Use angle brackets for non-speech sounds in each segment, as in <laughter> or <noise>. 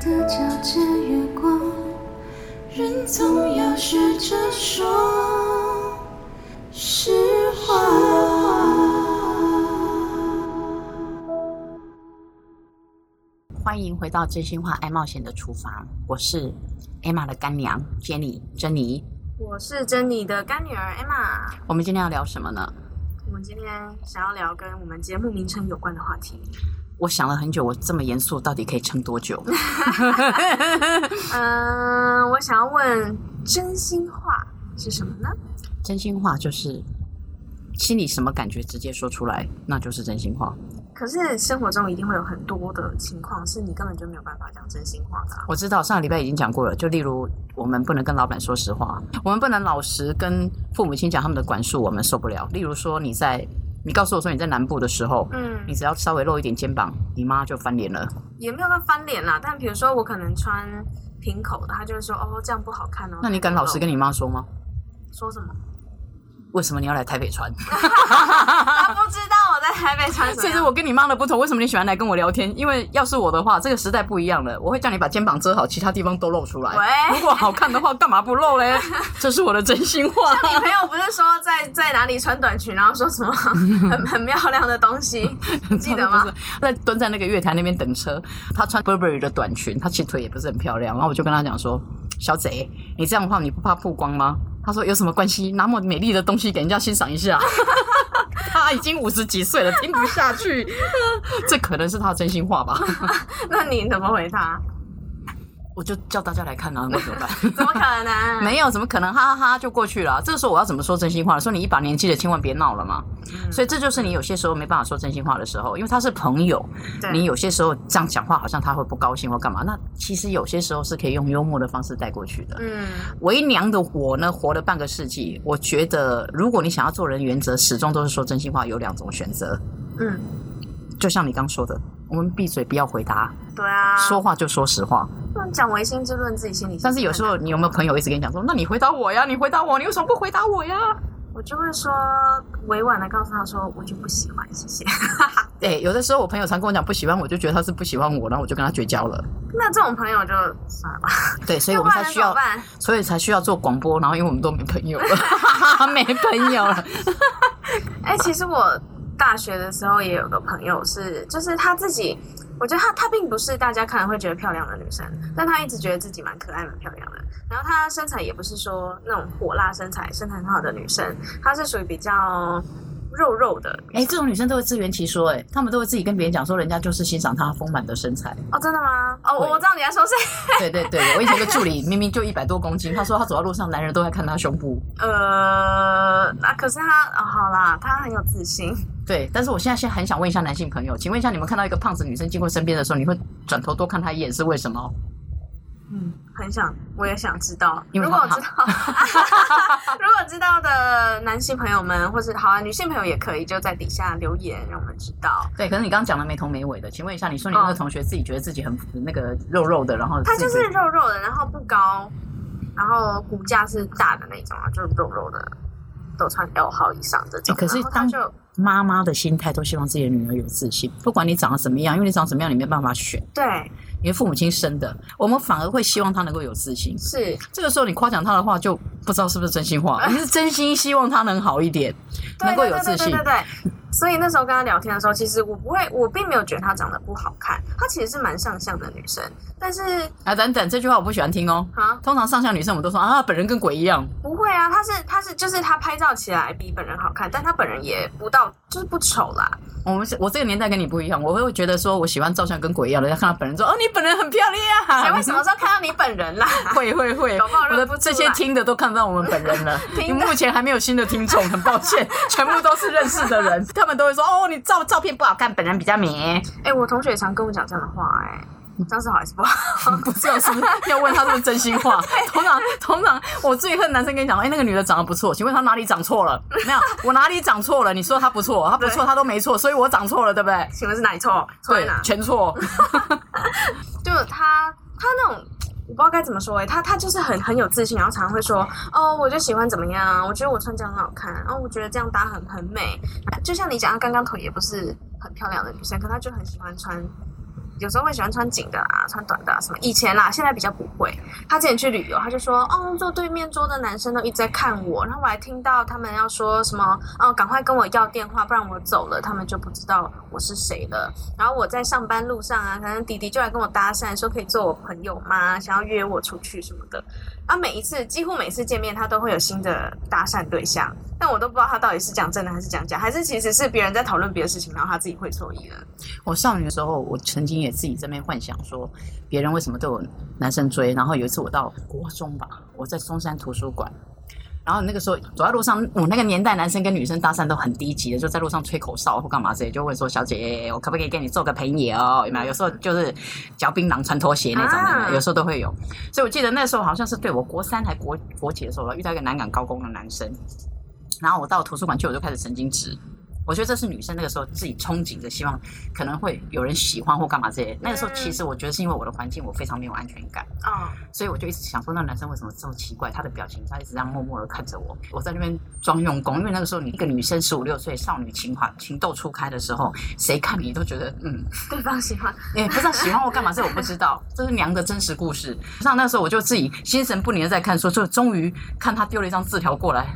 的皎洁月光，人总要学着说实话。欢迎回到真心话爱冒险的厨房，我是 Emma 的干娘 Jenny 珍妮。我是珍妮的干女儿 Emma。我们今天要聊什么呢？我们今天想要聊跟我们节目名称有关的话题。我想了很久，我这么严肃，到底可以撑多久？<laughs> 嗯、我想要问，真心话是什么呢？真心话就是心里什么感觉直接说出来，那就是真心话。可是生活中一定会有很多的情况，是你根本就没有办法讲真心话的啊、我知道上个礼拜已经讲过了，就例如我们不能跟老板说实话，我们不能老实跟父母亲讲他们的管束，我们受不了。例如说你在你告诉我说你在南部的时候，嗯你只要稍微露一点肩膀，你妈就翻脸了。也没有到翻脸啦。但比如说我可能穿平口的，她就会说哦这样不好看哦。那你敢老实跟你你妈说吗？说什么？为什么你要来台北穿？他不知道我在台北穿什么样。这是我跟你妈的不同。为什么你喜欢来跟我聊天？因为要是我的话，这个时代不一样了，我会叫你把肩膀遮好，其他地方都露出来。喂如果好看的话，干嘛不露嘞？<laughs> 这是我的真心话。你朋友不是说在在哪里穿短裙，然后说什么很很漂亮的东西，你记得吗 <laughs> 在蹲在那个月台那边等车，他穿 Burberry 的短裙，他其实腿也不是很漂亮。然后我就跟他讲说：“小贼，你这样的话你不怕曝光吗？”他说：“有什么关系？拿么美丽的东西给人家欣赏一下。<laughs> ”他已经五十几岁了，听不下去，<laughs> 这可能是他的真心话吧？<laughs> 那你怎么回他？我就叫大家来看啊，那怎么办？<laughs> 怎么可能？<laughs> 没有，怎么可能？哈哈哈就过去了。这个时候我要怎么说真心话？说你一把年纪了，千万别闹了嘛。嗯所以这就是你有些时候没办法说真心话的时候，因为他是朋友，你有些时候这样讲话，好像他会不高兴或干嘛。那其实有些时候是可以用幽默的方式带过去的。嗯，为娘的我呢，活了半个世纪，我觉得如果你想要做人原则，始终都是说真心话，有两种选择。嗯，就像你刚说的，我们闭嘴不要回答，对啊，说话就说实话。讲唯心之论，自己心里。但是有时候你有没有朋友一直跟你讲说，那你回答我呀，你回答我，你为什么不回答我呀？我就会说委婉的告诉他说，我就不喜欢，谢谢。<laughs> 对，有的时候我朋友常跟我讲不喜欢我，就觉得他是不喜欢我，然后我就跟他绝交了。<laughs> 那这种朋友就算了吧，对，所以 <laughs> 我们才需要？所以才需要做广播。然后因为我们都没朋友了，没朋友了。哎、其实我大学的时候也有个朋友是，就是他自己，我觉得她她并不是大家看了会觉得漂亮的女生，但她一直觉得自己蛮可爱、蛮漂亮的。然后她身材也不是说那种火辣身材、身材很好的女生，她是属于比较肉肉的。哎，这种女生都会自圆其说，哎，她们都会自己跟别人讲说，人家就是欣赏她丰满的身材。哦，真的吗？哦，我知道你在说谁。对对对，我以前有个助理明明就一百多公斤，她说她走在路上，男人都在看她胸部。呃，那、可是她哦，好啦，她很有自信。对，但是我现在现在很想问一下男性朋友，请问一下，你们看到一个胖子女生经过身边的时候，你会转头多看她一眼是为什么？嗯，很想，我也想知道。因为如果我知道，<laughs> 如果知道的男性朋友们，或是好啊，女性朋友也可以，就在底下留言，让我们知道。对，可是你刚刚讲的没头没尾的，请问一下，你说你那个哦同学自己觉得自己很那个肉肉的，然后他就是肉肉的，然后不高，然后骨架是大的那种啊，就是肉肉的，都穿 L 号以上这种。欸可是当就妈妈的心态都希望自己的女儿有自信，不管你长得怎么样，因为你长得怎么样你没办法选，对因为父母亲生的，我们反而会希望她能够有自信。是，这个时候你夸奖她的话，就不知道是不是真心话，<laughs> 你是真心希望她能好一点，能够有自信对对对对对。所以那时候跟他聊天的时候，其实我不会，我并没有觉得她长得不好看，她其实是蛮上相的女生，但是啊，等等，这句话我不喜欢听哦。啊，通常上相女生我们都说啊，本人跟鬼一样，不会啊，她是她是就是她拍照起来比本人好看，但她本人也不到就是不丑啦。我们是我这个年代跟你不一样，我会觉得说我喜欢照相跟鬼一样的，人家看到本人说哦，你本人很漂亮啊。谁会什么时候看到你本人啦？<laughs> 会会会，<laughs> 我的不这些听的都看到我们本人了。<laughs> 听因为目前还没有新的听众，很抱歉，全部都是认识的人，他们都会说哦，你照照片不好看，本人比较美。哎、我同学也常跟我讲这样的话、哎，这样是好还是不好？<laughs> 不知道是不是要问他是不是真心话？通常通常我最恨男生跟你讲，哎、那个女的长得不错，请问她哪里长错了？没有，我哪里长错了？你说她不错，她不错，她都没错，所以我长错了，对不对？请问是哪里错？错在对哪，？全错。<laughs> 就他他那种。我不知道该怎么说哎、他他就是很很有自信，然后常常会说哦，我就喜欢怎么样，我觉得我穿这样很好看，然后我觉得这样搭很很美。就像你讲，她刚刚腿也不是很漂亮的女生，可她就很喜欢穿有时候会喜欢穿紧的啊，穿短的啊什么。以前啦，现在比较不会。他之前去旅游，他就说，哦，坐对面桌的男生都一直在看我，然后我还听到他们要说什么，哦，赶快跟我要电话，不然我走了，他们就不知道我是谁了。然后我在上班路上啊，可能弟弟就来跟我搭讪，说可以做我朋友吗？想要约我出去什么的。啊，每一次几乎每次见面，他都会有新的搭讪对象，但我都不知道他到底是讲真的还是讲假，还是其实是别人在讨论别的事情，然后他自己会错意了。我少女的时候，我曾经也自己这边幻想说，别人为什么都有男生追。然后有一次我到国中吧，我在中山图书馆，然后那个时候走在路上，我那个年代男生跟女生搭讪都很低级的，就在路上吹口哨或干嘛之类，就问说：“小姐，我可不可以跟你做个朋友？”有没有？有时候就 <laughs> 是嚼槟榔、穿拖鞋那种的，啊有时候都会有。所以我记得那时候好像是对我国三还国国几的时候，我遇到一个南港高工的男生，然后我到图书馆去，我就开始神经质。我觉得这是女生那个时候自己憧憬着，希望可能会有人喜欢或干嘛这些。那个时候其实我觉得是因为我的环境我非常没有安全感，嗯，所以我就一直想说，那男生为什么这么奇怪？他的表情，他一直这样默默的看着我。我在那边装用功，因为那个时候你一个女生十五六岁，少女情怀情窦初开的时候，谁看你都觉得嗯，<laughs> 对方喜欢，也不知道喜欢我干嘛，这我不知道，这是娘的真实故事。像那时候我就自己心神不宁的在看书，就终于看他丢了一张字条过来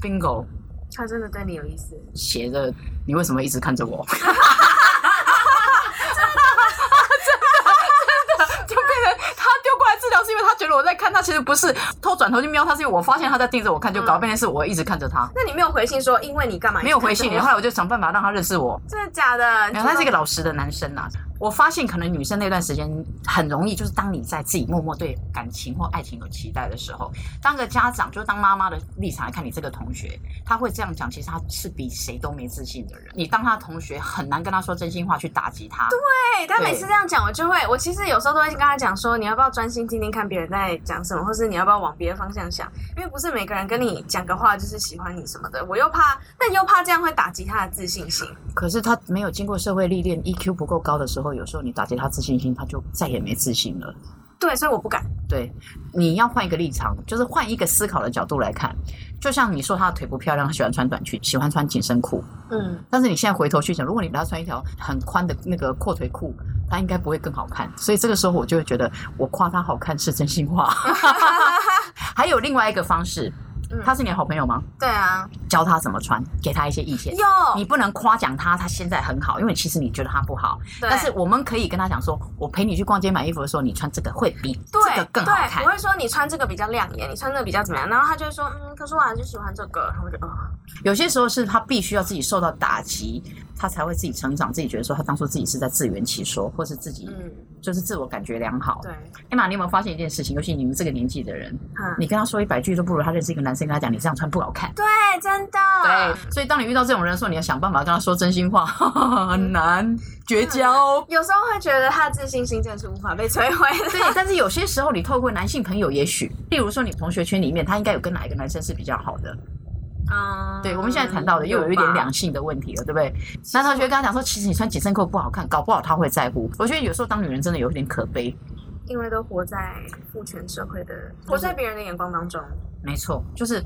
，bingo，他真的对你有意思。写着你为什么一直看着我？<laughs> 真的，真的，<laughs> 就变成他丢过来字条是因为他觉得我在看他，其实不是偷转头去瞄他，是因为我发现他在盯着我看，就搞得变成是我一直看着他，那你没有回信说因为你干嘛？没有回信。后来我就想办法让他认识我。真的假的？他是一个老实的男生呐、我发现可能女生那段时间很容易，就是当你在自己默默对感情或爱情有期待的时候，当个家长，就是当妈妈的立场来看你这个同学，他会这样讲，其实他是比谁都没自信的人。你当他的同学，很难跟他说真心话去打击他。对他每次这样讲，我就会，我其实有时候都会跟他讲说，你要不要专心听听看别人在讲什么，或是你要不要往别的方向想，因为不是每个人跟你讲个话就是喜欢你什么的。我又怕，但又怕这样会打击他的自信心。可是他没有经过社会历练，EQ 不够高的时候，有时候你打击他自信心，他就再也没自信了。对，所以我不敢。对，你要换一个立场，就是换一个思考的角度来看。就像你说他的腿不漂亮，他喜欢穿短裙，喜欢穿紧身裤，嗯，但是你现在回头去想，如果你给他穿一条很宽的那个阔腿裤，他应该不会更好看。所以这个时候我就会觉得，我夸他好看是真心话。<laughs> 还有另外一个方式，嗯他是你的好朋友吗？对啊，教他怎么穿，给他一些意见。有你不能夸奖他，他现在很好，因为其实你觉得他不好。对但是我们可以跟他讲说，我陪你去逛街买衣服的时候，你穿这个会比这个更好看对，我。会说你穿这个比较亮眼，你穿这个比较怎么样，然后他就会说，嗯，可是我还是喜欢这个，然后我就哦，有些时候是他必须要自己受到打击，他才会自己成长，自己觉得说他当初自己是在自圆其说，或是自己嗯，就是自我感觉良好。对，艾玛，你有没有发现一件事情？尤其你们这个年纪的人，嗯，你跟他说一百句都不如他认识一个男生跟他讲你这样穿不好看。对，真的，对，所以当你遇到这种人的时候，你要想办法跟他说真心话，很难绝交。有时候会觉得他的自信心真的是无法被摧毁的。对，但是有些时候你透过男性朋友，也许，例如说你同学圈里面，他应该有跟哪一个男生是比较好的。嗯，对，我们现在谈到的又有一点两性的问题了，对不对？男同学跟他讲说，其实你穿紧身裤不好看，搞不好他会在乎。我觉得有时候当女人真的有一点可悲。因为都活在父权社会的，活在别人的眼光当中。没错，就是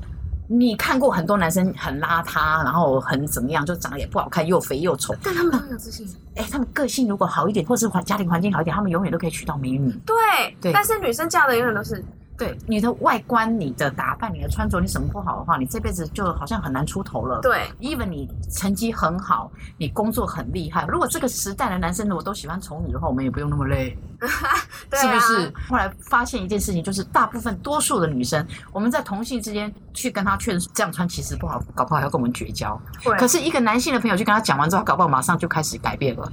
你看过很多男生很邋遢，然后很怎么样，就长得也不好看，又肥又丑。但他们都很有自信。<laughs> 哎，他们个性如果好一点，或是环家庭环境好一点，他们永远都可以娶到美女。对，对但是女生嫁的永远都是对你的外观、你的打扮、你的穿着，你什么不好的话，你这辈子就好像很难出头了。对，even 你成绩很好，你工作很厉害，如果这个时代的男生如果都喜欢丑女的话，我们也不用那么累，<laughs> 对是不是啊？？后来发现一件事情，就是大部分多数的女生，我们在同性之间去跟他劝这样穿其实不好，搞不好要跟我们绝交。会可是一个男性的朋友去跟他讲完之后，搞不好马上就开始改变了。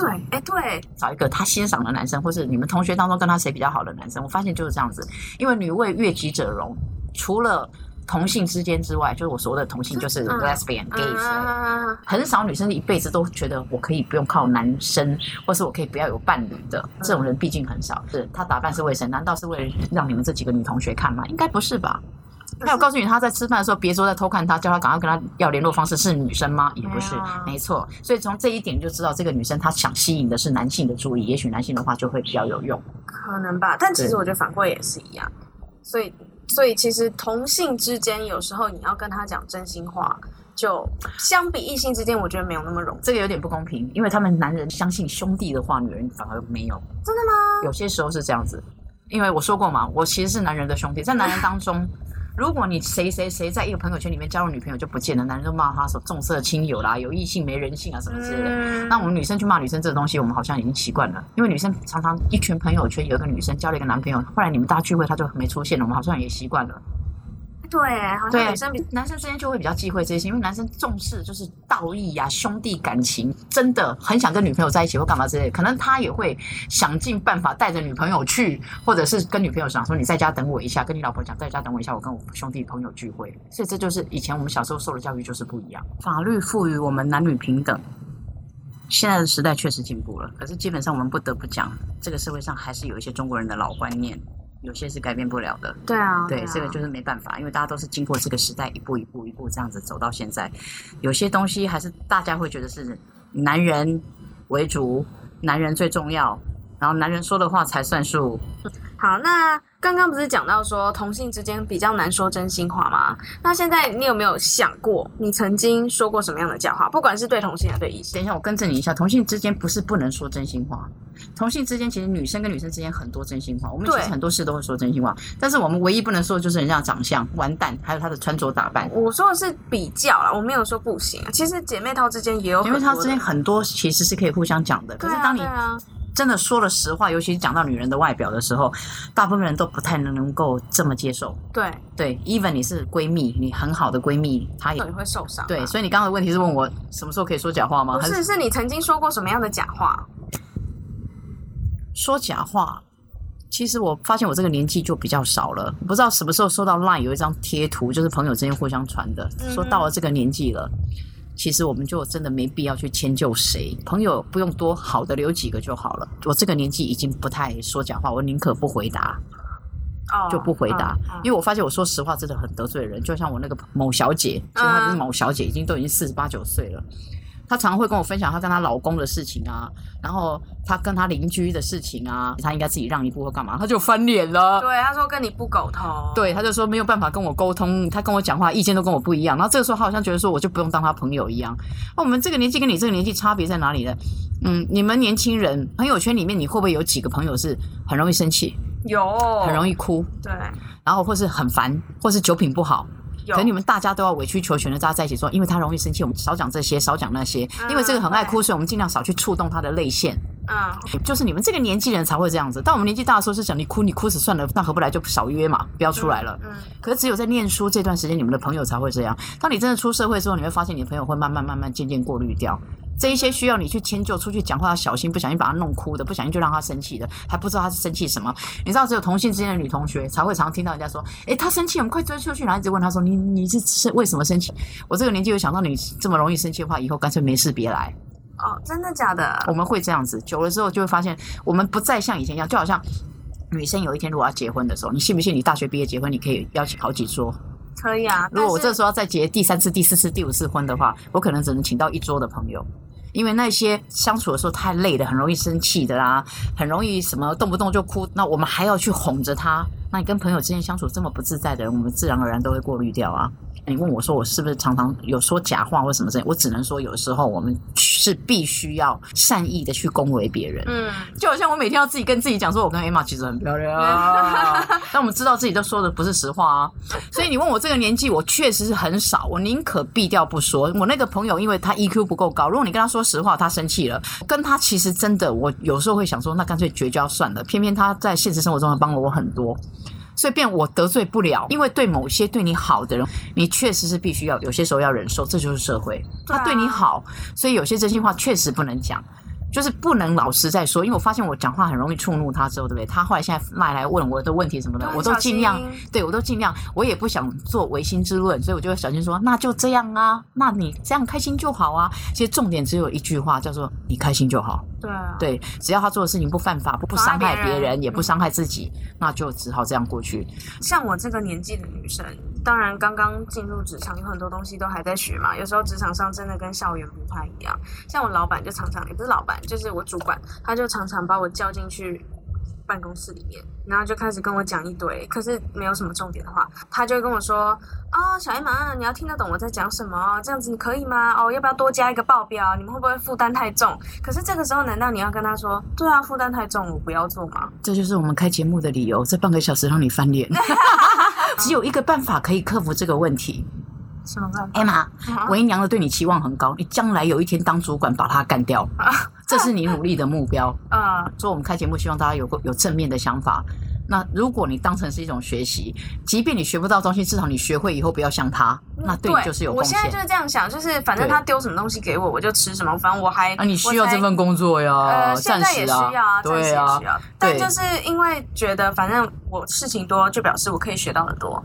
对，哎，对，找一个他欣赏的男生，或是你们同学当中跟他谁比较好的男生，我发现就是这样子。因为女为悦己者容，除了同性之间之外，就是我所谓的同性，就是嗯 lesbian、gays 很少女生一辈子都觉得我可以不用靠男生，或是我可以不要有伴侣的。这种人毕竟很少。是她打扮是为谁？难道是为了让你们这几个女同学看吗？应该不是吧？还有告诉你，他在吃饭的时候别说在偷看他，叫他赶快跟他要联络方式是女生吗？也不是没错。所以从这一点就知道，这个女生她想吸引的是男性的注意，也许男性的话就会比较有用。可能吧。但其实我觉得反过来也是一样，所以，所以其实同性之间有时候你要跟他讲真心话，就相比异性之间，我觉得没有那么容易。这个有点不公平，因为他们男人相信兄弟的话，女人反而没有。真的吗？有些时候是这样子，因为我说过嘛，我其实是男人的兄弟，在男人当中。如果你谁谁谁在一个朋友圈里面交了女朋友就不见了，男人就骂他说重色轻友啦，有异性没人性啊什么之类的。嗯那我们女生去骂女生这个东西，我们好像已经习惯了，因为女生常常一群朋友圈有一个女生交了一个男朋友，后来你们大家聚会她就没出现了，我们好像也习惯了。对，好像对女生比男生之间就会比较忌讳这些，因为男生重视就是道义呀、兄弟感情，真的很想跟女朋友在一起或干嘛之类的，可能他也会想尽办法带着女朋友去，或者是跟女朋友讲说你在家等我一下，跟你老婆讲在家等我一下，我跟我兄弟朋友聚会。所以这就是以前我们小时候受的教育就是不一样。法律赋予我们男女平等。现在的时代确实进步了，可是基本上我们不得不讲，这个社会上还是有一些中国人的老观念，有些是改变不了的。对啊，对，啊这个就是没办法，因为大家都是经过这个时代一步一步一步这样子走到现在，有些东西还是大家会觉得是男人为主，男人最重要，然后男人说的话才算数。好，那刚刚不是讲到说同性之间比较难说真心话吗？那现在你有没有想过，你曾经说过什么样的假话？不管是对同性还是对异性？等一下，我更正你一下，同性之间不是不能说真心话，同性之间其实女生跟女生之间很多真心话，我们其实很多事都会说真心话，但是我们唯一不能说的就是人家的长相、完蛋，还有她的穿着打扮。我说的是比较啦，我没有说不行。其实姐妹淘之间也有很多的，因为他之间很多其实是可以互相讲的，可是当你对啊真的说了实话，尤其是讲到女人的外表的时候，大部分人都不太能能够这么接受。对，对，even 你是闺蜜，你很好的闺蜜，她也会受伤啊。对，所以你刚刚的问题是问我什么时候可以说假话吗？不是，是你曾经说过什么样的假话？说假话？其实我发现我这个年纪就比较少了，不知道什么时候收到 LINE 有一张贴图，就是朋友之间互相传的，嗯说到了这个年纪了。其实我们就真的没必要去迁就谁，朋友不用多，好的留几个就好了。我这个年纪已经不太说假话，我宁可不回答。哦，就不回答，因为我发现我说实话真的很得罪人。就像我那个某小姐，其实她不是某小姐，已经都已经四十八九岁了。她常常会跟我分享她跟她老公的事情啊，然后她跟她邻居的事情啊，她应该自己让一步或干嘛，她就翻脸了。对，她说跟你不沟通。对，她就说没有办法跟我沟通，她跟我讲话意见都跟我不一样。然后这个时候，她好像觉得说我就不用当她朋友一样。那我们这个年纪跟你这个年纪差别在哪里呢？嗯，你们年轻人朋友圈里面，你会不会有几个朋友是很容易生气、有，很容。易哭，对，然后或是很烦，或是酒品不好？有可你们大家都要委曲求全的大家在一起说，因为他容易生气，我们少讲这些，少讲那些。嗯因为这个很爱哭，所以我们尽量少去触动他的泪腺。嗯，就是你们这个年纪人才会这样子。当我们年纪大的时候是想你哭你哭死算了，那合不来就少约嘛，不要出来了。嗯，可是只有在念书这段时间，你们的朋友才会这样。当你真的出社会之后，你会发现你的朋友会慢慢慢慢渐渐过滤掉。这一些需要你去迁就，出去讲话要小心，不小心把他弄哭的，不小心就让他生气的，还不知道他是生气什么。你知道，只有同性之间的女同学才会常听到人家说：“诶，他生气，我们快追出去。”然后一直问他说：“你你是是为什么生气？”我这个年纪有想到你这么容易生气的话，以后干脆没事别来。哦，真的假的？我们会这样子，久了之后就会发现，我们不再像以前一样，就好像女生有一天如果要结婚的时候，你信不信你大学毕业结婚，你可以邀请好几桌？可以啊。如果我这时候要再结第三次、第四次、第五次婚的话，我可能只能请到一桌的朋友。因为那些相处的时候太累了，很容易生气的啦，很容易什么动不动就哭，那我们还要去哄着他。那你跟朋友之间相处这么不自在的人，我们自然而然都会过滤掉啊。你问我说我是不是常常有说假话或什么之类，我只能说有时候我们是必须要善意的去恭维别人。嗯，就好像我每天要自己跟自己讲说，我跟 Emma 其实很漂亮啊，<laughs> 但我们知道自己都说的不是实话啊。所以你问我这个年纪，我确实是很少，我宁可避掉不说。我那个朋友，因为他 EQ 不够高，如果你跟他说实话，他生气了，跟他其实真的，我有时候会想说，那干脆绝交算了。偏偏他在现实生活中帮了我很多。所以变我得罪不了，因为对某些对你好的人，你确实是必须要有些时候要忍受，这就是社会。他对你好，所以有些真心话确实不能讲。就是不能老实在说，因为我发现我讲话很容易触怒他，之后对不对？他后来现在赖来问我的问题什么的，我都尽量对我都尽量，我也不想做违心之论，所以我就会小心说，那就这样啊，那你这样开心就好啊。其实重点只有一句话，叫做你开心就好。对啊，对，只要他做的事情不犯法，不不伤害别人，也不伤害自己，那就只好这样过去。像我这个年纪的女生，当然刚刚进入职场，有很多东西都还在学嘛。有时候职场上真的跟校园不太一样。像我老板就常常，也不是老板，就是我主管，他就常常把我叫进去办公室里面，然后就开始跟我讲一堆，可是没有什么重点的话，他就跟我说：“哦，小艾玛，你要听得懂我在讲什么？这样子你可以吗？哦，要不要多加一个报表？你们会不会负担太重？”可是这个时候，难道你要跟他说：“对啊，负担太重，我不要做吗这就是我们开节目的理由，这半个小时让你翻脸。只有一个办法可以克服这个问题。？”什么办法？Emma，啊为娘的对你期望很高，你将来有一天当主管把他干掉，这是你努力的目标。啊，所以我们开节目，希望大家有个有正面的想法。那如果你当成是一种学习，即便你学不到东西，至少你学会以后不要像他，那对你就是有贡献我现在就。是这样想，就是反正他丢什么东西给我，我就吃什么，反正我还啊，你需要这份工作呀，呃，在也时需要啊，暂时需，要。但对就是因为觉得反正我事情多，就表示我可以学到的多。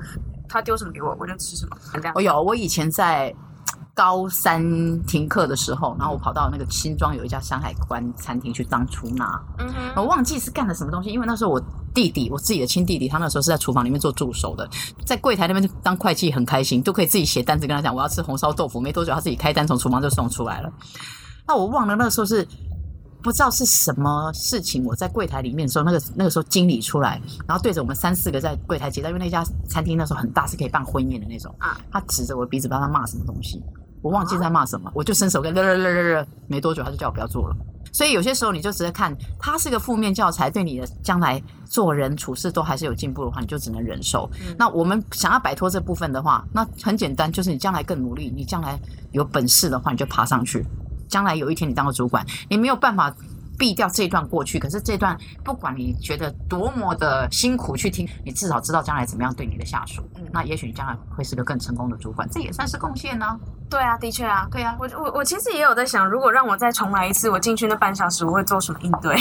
他丢什么给我，我就吃什么，我。有，我以前在高三停课的时候，然后我跑到那个新庄有一家山海关餐厅去当出纳，嗯哼，我忘记是干了什么东西，因为那时候我弟弟，我自己的亲弟弟，他那时候是在厨房里面做助手的，在柜台那边当会计很开心，都可以自己写单子跟他讲我要吃红烧豆腐，没多久他自己开单从厨房就送出来了。那我忘了那个时候是不知道是什么事情，我在柜台里面的时候，那个那个时候经理出来，然后对着我们三四个在柜台结账，因为那家餐厅那时候很大，是可以办婚宴的那种。啊。他指着我的鼻子，不知道他骂什么东西，我忘记在骂什么，我就伸手跟勒勒勒勒勒，<laughs> 没多久他就叫我不要做了。所以有些时候你就直接看他是个负面教材，对你的将来做人处事都还是有进步的话，你就只能忍受。那我们想要摆脱这部分的话，那很简单，就是你将来更努力，你将来有本事的话，你就爬上去。将来有一天你当个主管，你没有办法避掉这段过去，可是这段不管你觉得多么的辛苦去听，你至少知道将来怎么样对你的下属。嗯那也许你将来会是个更成功的主管，这也算是贡献呢、对啊，的确啊，对啊，我我我其实也有在想，如果让我再重来一次，我进去那半小时我会做什么应对？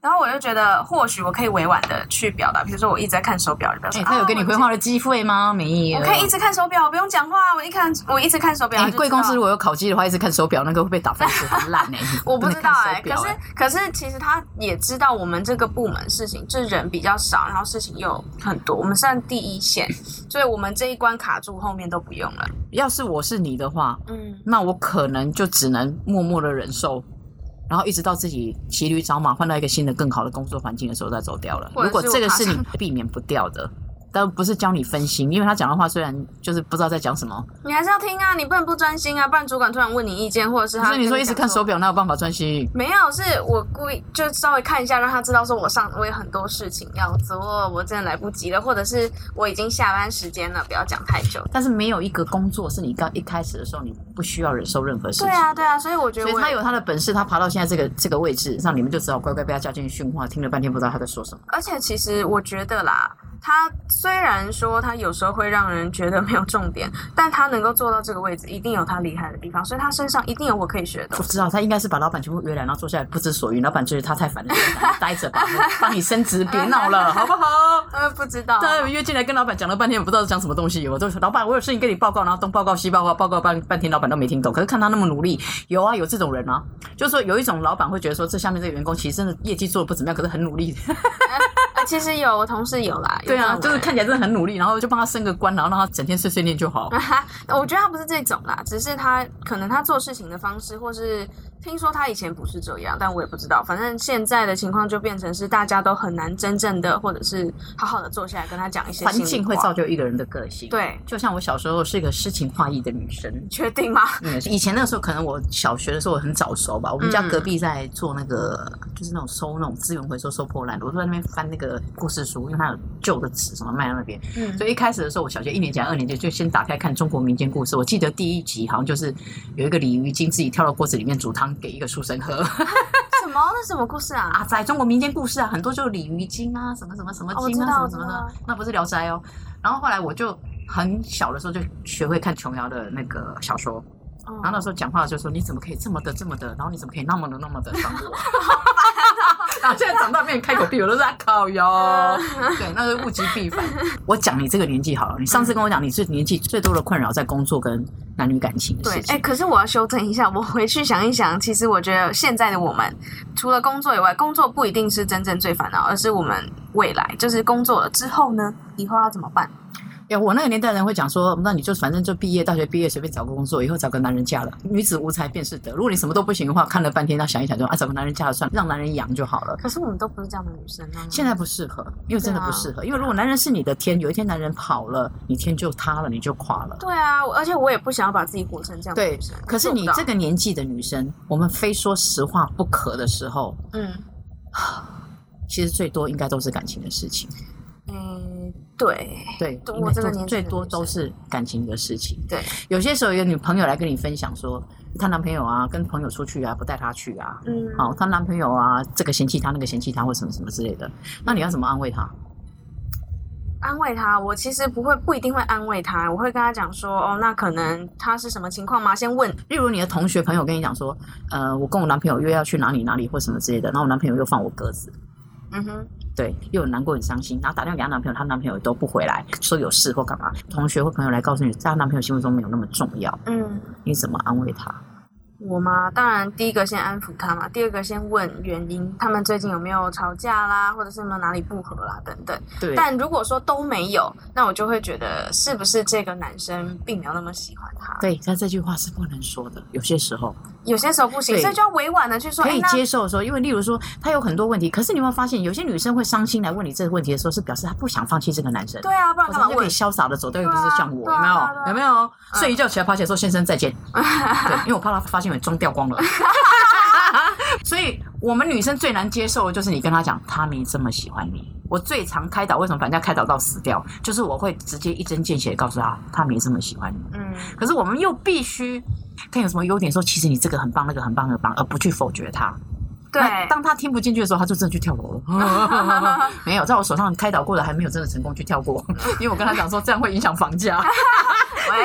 然后我就觉得，或许我可以委婉的去表达，比如说我一直在看手表，就表他有给你啊规划的机会吗？没有。我可以一直看手表，我不用讲话，我一看我一直看手表。贵公司如果有烤鸡的话，一直看手表，那个会被打分数，很烂哎、<laughs> 我不知道哎、哎、可是可是其实他也知道我们这个部门事情，就是人比较少，然后事情又很多，我们算第一线，所以我们这一关卡住，后面都不用了。要是我是你的话，嗯，那我可能就只能默默的忍受，然后一直到自己骑驴找马，换到一个新的、更好的工作环境的时候再走掉了。如果这个是你避免不掉的，但不是教你分心，因为他讲的话虽然就是不知道在讲什么，你还是要听啊，你不能不专心啊，不然主管突然问你意见，或者是他所以你说一直看手。表，哪有办法专心？没有，是我故意就稍微看一下，让他知道说我上我有很多事情要做，我真的来不及了，或者是我已经下班时间了，不要讲太久。但是没有一个工作是你刚一开始的时候你不需要忍受任何事情。对啊，对啊，所以我觉得我所以他有他的本事，他爬到现在这个这个位置，让你们就只好乖乖被他叫进去训话，听了半天不知道他在说什么。而且其实我觉得啦，他虽然说他有时候会让人觉得没有重点，但他能够做到这个位置，一定有他厉害的地方，所以他身上一定有我可以学的东西。我知道他应该是把老板全部约来，然后坐下来不知所云。老板觉得他太烦了，待着吧，帮你升职，别闹了，好不好？呃，不知道，对，约进来跟老板讲了半天，我不知道讲什么东西。我都说老板，我有事情跟你报告，然后东报告西报告，报告半半天，老板都没听懂。可是看他那么努力，有啊，有这种人啊，就是说有一种老板会觉得说，这下面这个员工其实真的业绩做的不怎么样，可是很努力。<laughs> 呃，其实有我同事有啦，有对啊，就是看起来真的很努力，然后就帮他升个官，然后让他整天碎碎念就好。<laughs> 我觉得他不是这种啦，只是他可能他做事情的方式，或是听说他以前不是这样，但我也不知道。反正现在的情况就变成是大家都很难真正的，或者是好好的坐下来跟他讲一些环境会造就一个人的个性。，对，就像我小时候是一个诗情画意的女生，确定吗？嗯，以前那个时候可能我小学的时候我很早熟吧，我们家嗯隔壁在做那个、就是那种收那种资源回收收破烂的，我都在那边翻那个故事书，因为它有旧的纸什么卖到那边。嗯所以一开始的时候，我小学一年级、还二年级就先打开看中国民间故事。我记得第一集好像就是有一个鲤鱼精自己跳到锅子里面煮汤给一个书生喝。什么？那什么故事啊？<laughs> 啊，在中国民间故事啊，很多就是鲤鱼精啊，什么什么什么精啊，什么什么的那不是《聊斋》哦。然后后来我就很小的时候就学会看琼瑶的那个小说，嗯然后那时候讲话就说你怎么可以这么的这么的，然后你怎么可以那么的那么的伤我？<laughs> 然后现在长大变开口闭口都是在靠腰，对，那是物极必反。我讲你这个年纪好了，你上次跟我讲你是年纪最多的困扰在工作跟男女感情的事，对哎、情。可是我要修正一下，我回去想一想，其实我觉得现在的我们，除了工作以外，工作不一定是真正最烦恼，而是我们未来就是工作了之后呢，以后要怎么办？哎，我那个年代人会讲说，那你就反正就毕业，大学毕业随便找个工作，以后找个男人嫁了。女子无才便是德。如果你什么都不行的话，看了半天，那想一想就啊，找个男人嫁了算，让男人养就好了。可是我们都不是这样的女生啊。现在不适合，因为真的不适合。因为如果男人是你的天，有一天男人跑了，你天就塌了，你就垮了。对啊，而且我也不想要把自己裹成这样的对。，可是你这个年纪的女生，我们非说实话不可的时候，嗯其实最多应该都是感情的事情。嗯，对对，我这个年最多都是感情的事情。对，有些时候有女朋友来跟你分享说，她男朋友啊跟朋友出去啊不带她去啊，嗯，好、她男朋友啊这个嫌弃她那个嫌弃她或什么什么之类的，那你要怎么安慰她？安慰他，我其实不会不一定会安慰他，我会跟他讲说，哦，那可能他是什么情况吗？先问，例如你的同学朋友跟你讲说，呃，我跟我男朋友约要去哪里哪里或什么之类的，然后我男朋友又放我鸽子，嗯哼，对，又很难过很伤心，然后打电话给她男朋友，她男朋友都不回来，说有事或干嘛。同学或朋友来告诉你，在她男朋友心目中没有那么重要，嗯，你怎么安慰她？我吗？当然，第一个先安抚他嘛，第二个先问原因，他们最近有没有吵架啦，或者是有没有哪里不和啦等等。对，但如果说都没有，那我就会觉得是不是这个男生并没有那么喜欢他？对，但这句话是不能说的，有些时候有些时候不行，对所以就要委婉的去说，可以接受的时候，因为例如说他有很多问题，可是你有没有发现，有些女生会伤心来问你这个问题的时候，是表示她不想放弃这个男生。对啊，不然干嘛问我就可以？潇洒的走，但又不是像我，有没有？有没有？睡一觉起来发现说先生再见，<laughs> 对，因为我怕他发现我妆掉光了。<laughs> 所以我们女生最难接受的就是你跟她讲她没这么喜欢你。我最常开导，为什么把人家开导到死掉？就是我会直接一针见血地告诉他，他没这么喜欢你。嗯，可是我们又必须看有什么优点，说其实你这个很棒，那个很棒，很棒，而不去否决他。对，那当他听不进去的时候，他就真的去跳楼了。<laughs> 没有，在我手上开导过的还没有真的成功去跳过，<laughs> 因为我跟他讲说这样会影响房价。<laughs> 喂，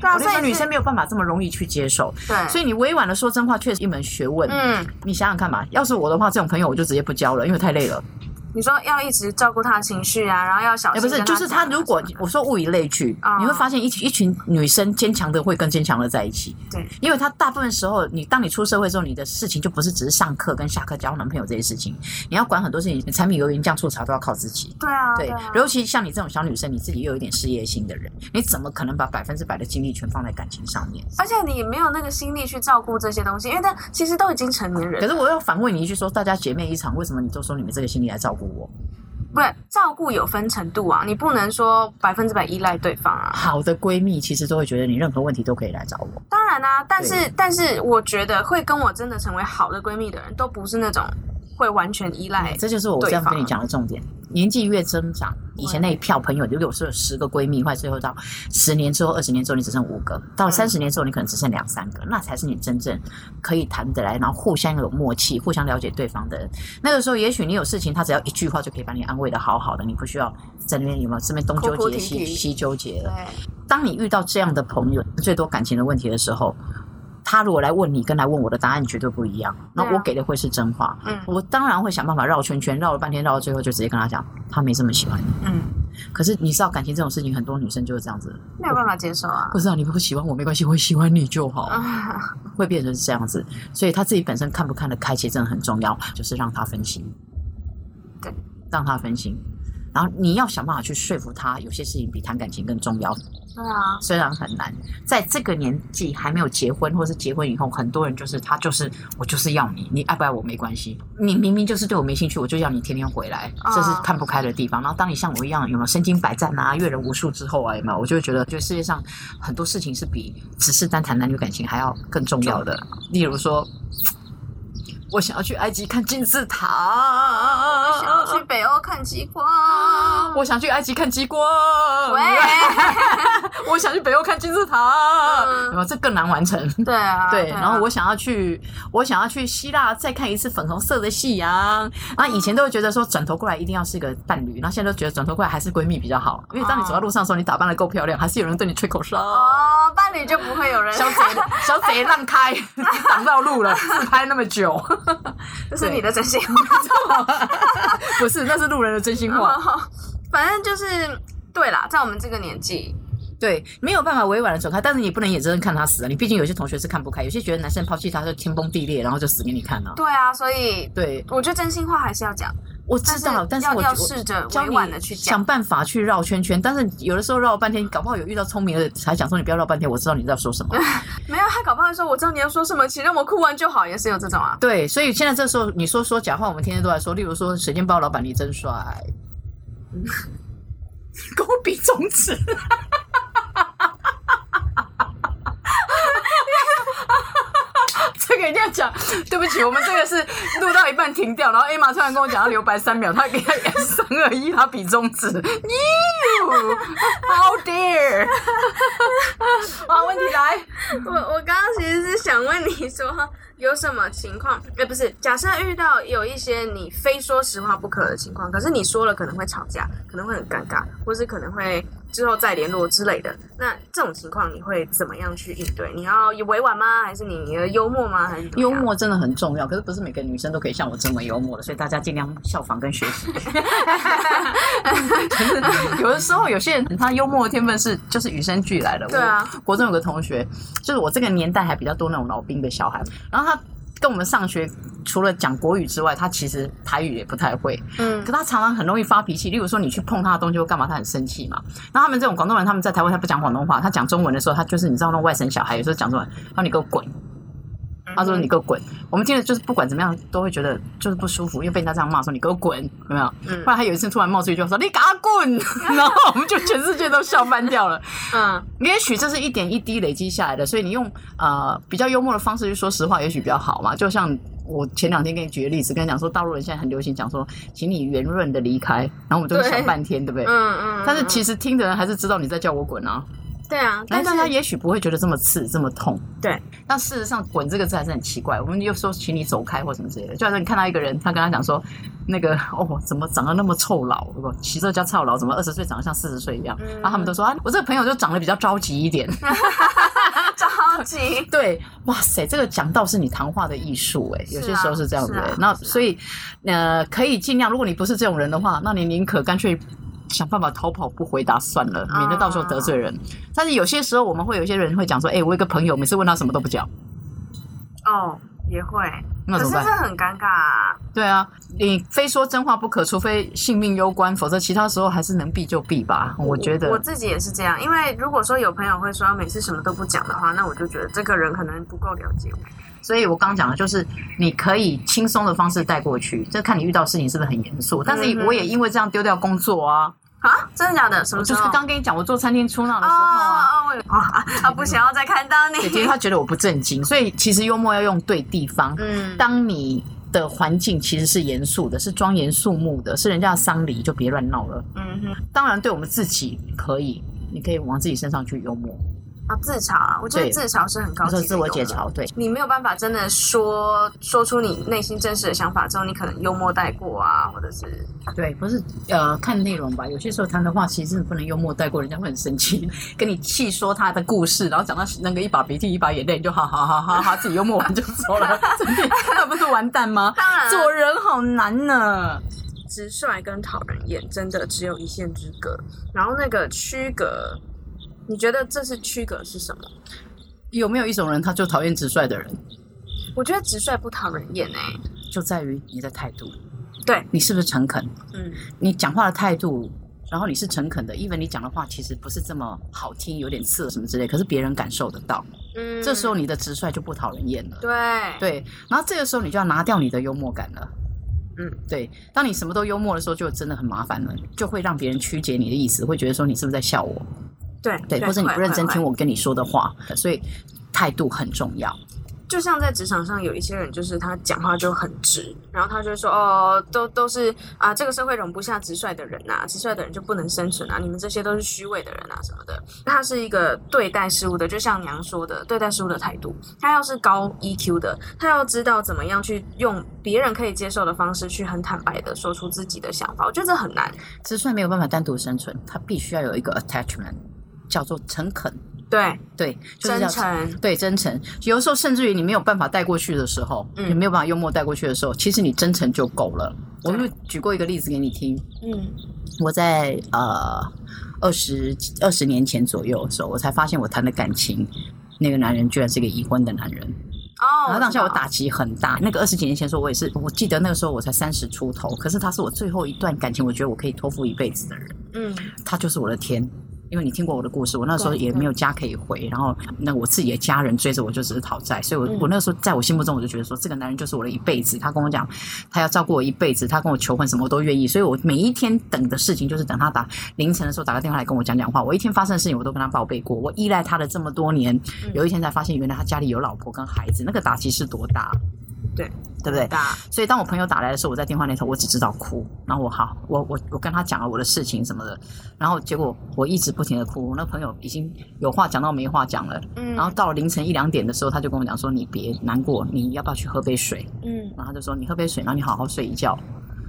对啊，我那个所以女生没有办法这么容易去接受，对，所以你委婉的说真话确实一门学问。嗯，你想想看嘛，要是我的话，这种朋友我就直接不交了，因为太累了。你说要一直照顾她的情绪啊，然后要小哎，心。不是，就是她如果我说物以类聚，啊你会发现一群一群女生坚强的会跟坚强的在一起。对，因为她大部分时候，你当你出社会之后，你的事情就不是只是上课跟下课交男朋友这些事情，你要管很多事情，柴米油盐酱醋茶都要靠自己。对啊，对啊，尤其像你这种小女生，你自己又有一点事业心的人，你怎么可能把百分之百的精力全放在感情上面？而且你没有那个心力去照顾这些东西，因为他其实都已经成年人，可是我要反问你一句说大家姐妹一场，为什么你都说你们这个心力来照顾我？不是照顾有分程度啊，你不能说百分之百依赖对方啊。好的闺蜜其实都会觉得你任何问题都可以来找我。当然啦、但是但是我觉得会跟我真的成为好的闺蜜的人，都不是那种会完全依赖。这就是我这样跟你讲的重点。年纪越增长，以前那一票朋友，如果是有十个闺蜜，或者最后到十年之后、二十年之后，你只剩五个；到嗯三十年之后，你可能只剩两三个，那才是你真正可以谈得来，然后互相有默契、互相了解对方的人。那个时候，也许你有事情，他只要一句话就可以把你安慰的好好的，你不需要在那边有没有这边东纠结西西纠结了。当你遇到这样的朋友，最多感情的问题的时候，他如果来问你，跟来问我的答案绝对不一样。那我给的会是真话，嗯我当然会想办法绕圈圈，绕了半天，绕到最后就直接跟他讲，他没这么喜欢你。嗯，可是你知道感情这种事情，很多女生就是这样子，没有办法接受啊。不知道你不喜欢我没关系，我喜欢你就好，啊，<laughs> 会变成是这样子。所以他自己本身看不看得开，其实真的很重要，就是让他分心，对，让他分心。然后你要想办法去说服他，有些事情比谈感情更重要。对啊，虽然很难，在这个年纪还没有结婚，或是结婚以后，很多人就是他就是我就是要你，你爱不爱我没关系，你明明就是对我没兴趣，我就要你天天回来，啊这是看不开的地方。然后当你像我一样有没有身经百战啊、阅人无数之后啊，有没有？我就会觉得，觉得世界上很多事情是比只是单谈男女感情还要更重要的。例如说，我想要去埃及看金字塔，想要去北欧看极光。我想去埃及看极光。喂，<laughs> 我想去北欧看金字塔，嗯有没有这更难完成？对啊，对，啊然后我想要去，我想要去希腊再看一次粉红色的夕阳。然后以前都会觉得说转头过来一定要是个伴侣，然后现在都觉得转头过来还是闺蜜比较好，因为当你走在路上的时候，你打扮的够漂亮，还是有人对你吹口哨。哦，伴侣就不会有人，小贼，小贼让开，<laughs> 挡到路了，自拍那么久，<laughs> 这是你的真心话。<laughs> 不是，那是路人的真心话。<laughs> 反正就是对啦，在我们这个年纪，对，没有办法委婉的走开，但是你不能眼睁睁看他死啊！你毕竟有些同学是看不开，有些觉得男生抛弃他就天崩地裂，然后就死给你看啊。对啊，所以对，我觉得真心话还是要讲。我知道，但是我要试着委婉的去讲想。办法去绕圈圈，但是有的时候绕了半天，搞不好有遇到聪明的才讲说你不要绕半天，我知道你在说什么。<laughs> 没有，他搞不好说我知道你要说什么，请让我哭完就好，也是有这种啊。对，所以现在这时候你说说假话，我们天天都在说，例如说水煎包老板你真帅，<laughs> 跟我比中指。这个一定要讲，对不起，我们这个是录到一半停掉，然后 Emma 突然跟我讲要留白三秒，<laughs> 他给他三二一，他比中指，you，how dare！好，问题来，<laughs> 我我刚刚其实是想问你说有什么情况？哎，不是，假设遇到有一些你非说实话不可的情况，可是你说了可能会吵架，可能会很尴尬，或是可能会之后再联络之类的。那这种情况你会怎么样去应对？你要委婉吗？还是你的幽默吗？还是幽默真的很重要，可是不是每个女生都可以像我这么幽默的，所以大家尽量效仿跟学习。<laughs> 有的时候，有些人他幽默的天分是就是与生俱来的。对啊我国中有个同学，就是我这个年代还比较多那种老兵的小孩，然后他跟我们上学，除了讲国语之外，他其实台语也不太会。嗯可他常常很容易发脾气，例如说你去碰他的东西或干嘛，他很生气嘛。然后他们这种广东人，他们在台湾他不讲广东话，他讲中文的时候，他就是你知道那种外省小孩，有时候讲中文，他说你给我滚。他说：“你给我滚！”我们听了就是不管怎么样都会觉得就是不舒服，因为被人家这样骂说“你给我滚”，有没有？嗯后来他有一次突然冒出一句话说：“你给他滚！” <laughs> 然后我们就全世界都笑翻掉了。<laughs> 嗯也许这是一点一滴累积下来的，所以你用呃比较幽默的方式去说实话，也许比较好嘛。就像我前两天给你举个例子，跟你讲说，大陆人现在很流行讲说，请你圆润的离开，然后我们就会对想半天，对不对？嗯嗯。但是其实实听的人还是知道你在叫我滚啊，对啊，但是他也许不会觉得这么刺、这么痛。对，但事实上，“滚”这个字还是很奇怪。我们又说请你走开或什么之类的，就好像你看到一个人，他跟他讲说，那个哦，怎么长得那么臭老？不，骑车叫臭老，怎么二十岁长得像四十岁一样？嗯然后他们都说啊，我这个朋友就长得比较着急一点。<laughs> 着急。<laughs> 对，哇塞，这个讲到是你谈话的艺术哎，有些时候是这样子那所以呃，可以尽量，如果你不是这种人的话，那你宁可干脆。想办法逃跑不回答算了，免得到时候得罪人。但是有些时候我们会有一些人会讲说，哎、我有一个朋友，每次问他什么都不讲，哦，也会。可是那怎么办？这很尴尬啊。对啊，你非说真话不可，除非性命攸关，否则其他时候还是能避就避吧。我觉得我自己也是这样，因为如果说有朋友会说每次什么都不讲的话，那我就觉得这个人可能不够了解我。所以我刚刚讲的就是，你可以轻松的方式带过去，这看你遇到事情是不是很严肃。但是我也因为这样丢掉工作啊，啊，真的假的？什么时候？就是刚跟你讲，我做餐厅出纳的哦时候啊。哦，我有啊啊，不想要再看到姐姐你。她觉得我不正经，所以其实幽默要用对地方。嗯，当你的环境其实是严肃的，是庄严肃穆的，是人家的丧礼，就别乱闹了。嗯哼，当然，对我们自己可以，你可以往自己身上去幽默，啊，自嘲啊，我觉得对自嘲是很高级的自我解默。嘲。对，你没有办法真的说说出你内心真实的想法之后，你可能幽默带过啊，或者是对，不是呃看内容吧，有些时候谈的话其实不能幽默带过，人家会很生气，跟你细说他的故事，然后讲到那个一把鼻涕一把眼泪，你就哈哈哈哈哈，自己幽默完就走了，<laughs> 那不是完蛋吗？当然啊做人好难呢。直率跟讨人厌真的只有一线之隔。然后那个区隔，你觉得这是区隔是什么？有没有一种人，他就讨厌直率的人，我觉得直率不讨人厌哎、就在于你的态度，对，你是不是诚恳？嗯，你讲话的态度，然后你是诚恳的，even 你讲的话其实不是这么好听，有点刺什么之类，可是别人感受得到，嗯。这时候你的直率就不讨人厌了。对。对，然后这个时候你就要拿掉你的幽默感了。嗯，对，当你什么都幽默的时候，就真的很麻烦了，就会让别人曲解你的意思，会觉得说你是不是在笑我？对对，或者你不认真听我。跟你说的话，所以态度很重要。就像在职场上，有一些人就是他讲话就很直，然后他就说哦，都都是啊，这个社会容不下直率的人呐、直率的人就不能生存啊，你们这些都是虚伪的人啊什么的。他是一个对待事物的，就像娘说的，对待事物的态度。他要是高 EQ 的，他要知道怎么样去用别人可以接受的方式去很坦白的说出自己的想法。我觉得这很难。直率没有办法单独生存，他必须要有一个 attachment，叫做诚恳。对，对，就是真诚，对，真诚。有的时候甚至于你没有办法带过去的时候，嗯你没有办法幽默带过去的时候，其实你真诚就够了。我对就举过一个例子给你听。嗯我在呃二十二十年前左右的时候，我才发现我谈的感情，那个男人居然是个已婚的男人。哦，然后当下我打击很大。那个二十几年前的时候，我也是，我记得那个时候我才三十出头，可是他是我最后一段感情，我觉得我可以托付一辈子的人，嗯他就是我的天。因为你听过我的故事，我那时候也没有家可以回，然后那我自己的家人追着我就只是讨债，所以我、嗯我那时候在我心目中我就觉得说，这个男人就是我的一辈子。他跟我讲，他要照顾我一辈子，他跟我求婚什么我都愿意，所以我每一天等的事情就是等他打凌晨的时候打个电话来跟我讲讲话。我一天发生的事情我都跟他报备过，我依赖他的这么多年，嗯有一天才发现原来他家里有老婆跟孩子，那个打击是多大，对对不对？所以当我朋友打来的时候，我在电话那头我只知道哭，然后我好，我我我跟他讲了我的事情什么的，然后结果我一直不停的哭，我那朋友已经有话讲到没话讲了，嗯然后到了凌晨一两点的时候，他就跟我讲说你别难过，你要不要去喝杯水？嗯然后他就说你喝杯水，然后你好好睡一觉，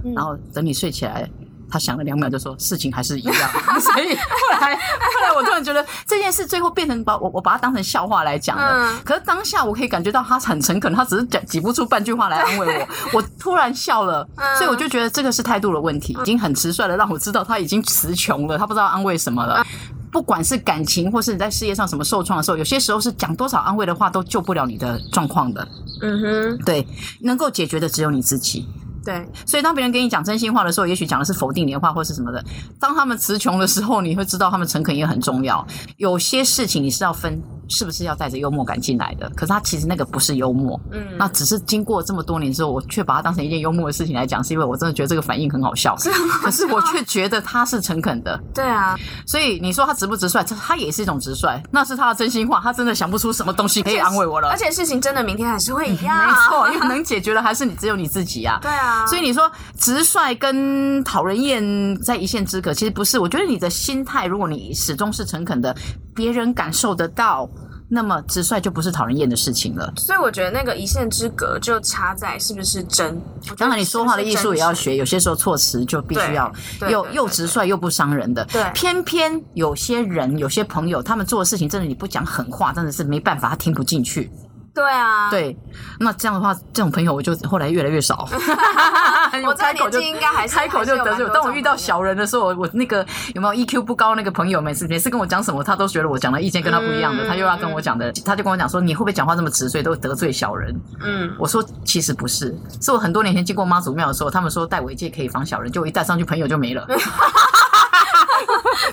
嗯然后等你睡起来。他想了两秒，就说事情还是一样，<laughs> 所以后来后来我突然觉得这件事最后变成把我我把它当成笑话来讲了。嗯可是当下我可以感觉到他很诚恳，他只是讲挤不出半句话来安慰我，我突然笑了，嗯所以我就觉得这个是态度的问题，已经很直率的让我知道他已经词穷了，他不知道安慰什么了。不管是感情或是你在事业上什么受创的时候，有些时候是讲多少安慰的话都救不了你的状况的。嗯哼，对，能够解决的只有你自己。对，所以当别人跟你讲真心话的时候，也许讲的是否定你的话或是什么的。当他们词穷的时候，你会知道他们诚恳也很重要。有些事情你是要分是不是要带着幽默感进来的，可是他其实那个不是幽默，嗯，那只是经过这么多年之后，我却把它当成一件幽默的事情来讲，是因为我真的觉得这个反应很好笑。可是我却觉得他是诚恳的，对啊，所以你说他直不直率，这他也是一种直率，那是他的真心话，他真的想不出什么东西可以安慰我了。而。且事情真的明天还是会一样，没错，<laughs> 因为能解决的还是你，只有你自己啊。对啊，所以你说直率跟讨人厌在一线之隔，其实不是。我觉得你的心态，如果你始终是诚恳的，别人感受得到，那么直率就不是讨人厌的事情了。所以我觉得那个一线之隔就差在是不是真。当然，你说话的艺术也要学，有些时候措辞就必须要又又直率又不伤人的。对偏偏有些人、有些朋友，他们做的事情，真的你不讲狠话，真的是没办法，他听不进去。真对啊，，对，那这样的话，这种朋友我就后来越来越少。<laughs> <laughs> 我这个开口就年纪应该还是开口就得罪我。当我遇到小人，的时候，我我那个有没有 EQ 不高那个朋友，每次每次跟我讲什么，他都觉得我讲的意见跟他不一样的，嗯他又要跟我讲的，他就跟我讲说，你会不会讲话这么直，所以都得罪小人？嗯，我说其实不是，是我很多年前经过妈祖庙的时候，他们说戴尾戒可以防小人，就我一戴上去，朋友就没了。<laughs>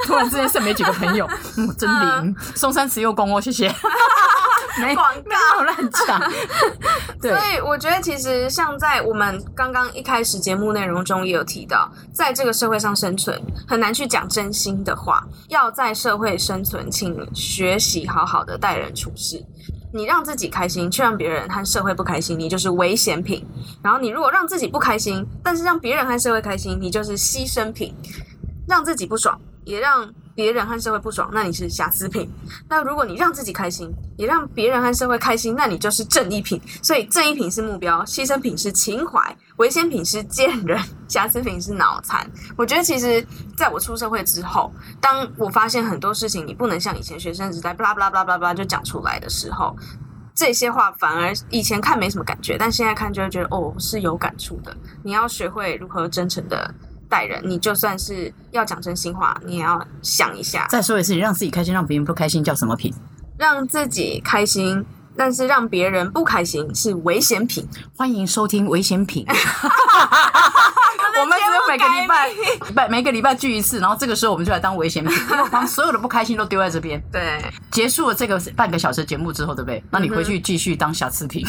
突然之间剩没几个朋友，嗯，真灵。松山慈幼宫哦，谢谢。没广告乱讲，<laughs> 对所以我觉得其实像在我们刚刚一开始节目内容中也有提到，在这个社会上生存很难去讲真心的话，要在社会生存，请学习好好的待人处事。你让自己开心，却让别人和社会不开心，你就是危险品。然后你如果让自己不开心，但是让别人和社会开心，你就是牺牲品。让自己不爽，也让别人和社会不爽，那你是瑕疵品。那如果你让自己开心，也让别人和社会开心，那你就是正义品。所以正义品是目标，牺牲品是情怀，危险品是贱人，瑕疵品是脑残。我觉得其实在我出社会之后，当我发现很多事情你不能像以前学生时代巴拉巴拉巴拉巴拉就讲出来的时候。这些话反而以前看没什么感觉，但现在看就会觉得哦是有感触的。你要学会如何真诚的待人，你就算是要讲真心话，你也要想一下，再说一次，你让自己开心，让别人不开心，叫什么品？让自己开心，但是让别人不开心是危险品。<laughs> 欢迎收听危险品。<laughs> 我们只有每个礼拜，<laughs> 每每个礼拜聚一次，然后这个时候我们就来当危险品，因为我把所有的不开心都丢在这边。对，结束了这个半个小时节目之后，对不对？那你回去继续当瑕疵品。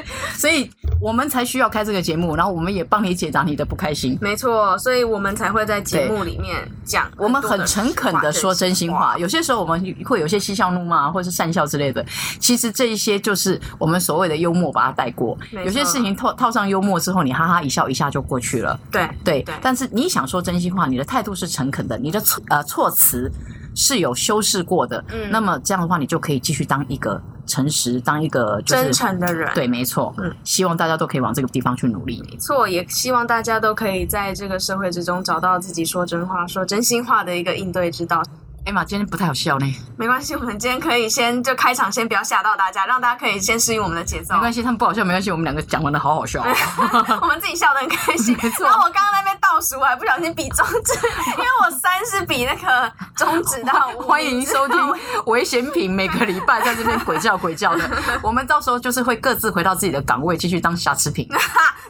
对，所以我们才需要开这个节目，然后我们也帮你解答你的不开心。没错，所以我们才会在节目里面讲，我们很诚恳的说真心话，。有些时候我们会有些嬉笑怒骂或是善笑之类的，其实这一些就是我们所谓的幽默，把它带过。有些事情套套上幽默之后，你哈哈一笑，一下就过去了。对对，对但是你想说真心话，你的态度是诚恳的，你的措呃措辞是有修饰过的，嗯那么这样的话，你就可以继续当一个诚实，当一个就是真诚的人。对，没错，嗯希望大家都可以往这个地方去努力。没错，也希望大家都可以在这个社会之中找到自己说真话、说真心话的一个应对之道。艾玛今天不太好笑呢，没关系，我们今天可以先就开场，先不要吓到大家，让大家可以先适应我们的节奏。没关系，他们不好笑没关系，我们两个讲完的好好笑、哦。<laughs> 我们自己笑得很开心。<laughs> 没错然后我刚刚在那边倒数，我还不小心比中指，因为我三是比那个中指到无名指欢迎收听 <laughs> 危险品，每个礼拜在这边鬼叫鬼叫的。我们到时候就是会各自回到自己的岗位，继续当瑕疵品。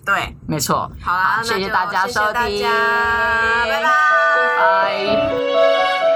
对，没错，好啦，谢谢大家谢谢收听，大家拜拜。拜。